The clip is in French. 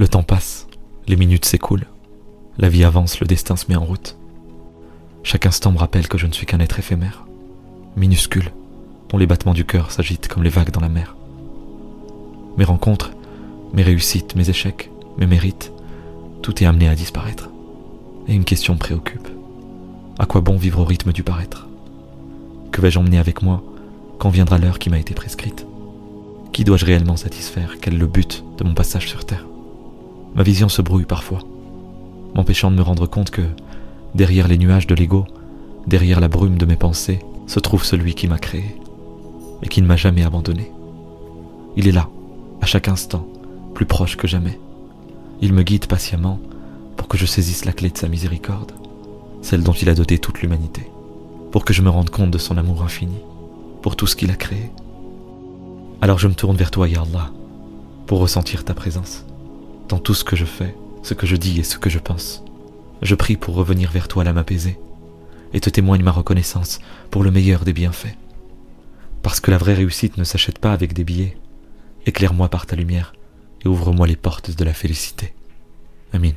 Le temps passe, les minutes s'écoulent, la vie avance, le destin se met en route. Chaque instant me rappelle que je ne suis qu'un être éphémère, minuscule, dont les battements du cœur s'agitent comme les vagues dans la mer. Mes rencontres, mes réussites, mes échecs, mes mérites, tout est amené à disparaître. Et une question me préoccupe. À quoi bon vivre au rythme du paraître? Que vais-je emmener avec moi? Quand viendra l'heure qui m'a été prescrite? Qui dois-je réellement satisfaire? Quel est le but de mon passage sur Terre? Ma vision se brouille parfois, m'empêchant de me rendre compte que, derrière les nuages de l'ego, derrière la brume de mes pensées, se trouve celui qui m'a créé et qui ne m'a jamais abandonné. Il est là, à chaque instant, plus proche que jamais. Il me guide patiemment pour que je saisisse la clé de sa miséricorde, celle dont il a doté toute l'humanité, pour que je me rende compte de son amour infini, pour tout ce qu'il a créé. Alors je me tourne vers toi, Ya pour ressentir ta présence, dans tout ce que je fais, ce que je dis et ce que je pense. Je prie pour revenir vers toi l'âme apaisée, et te témoigne ma reconnaissance pour le meilleur des bienfaits. Parce que la vraie réussite ne s'achète pas avec des billets. Éclaire-moi par ta lumière et ouvre-moi les portes de la félicité. Amin.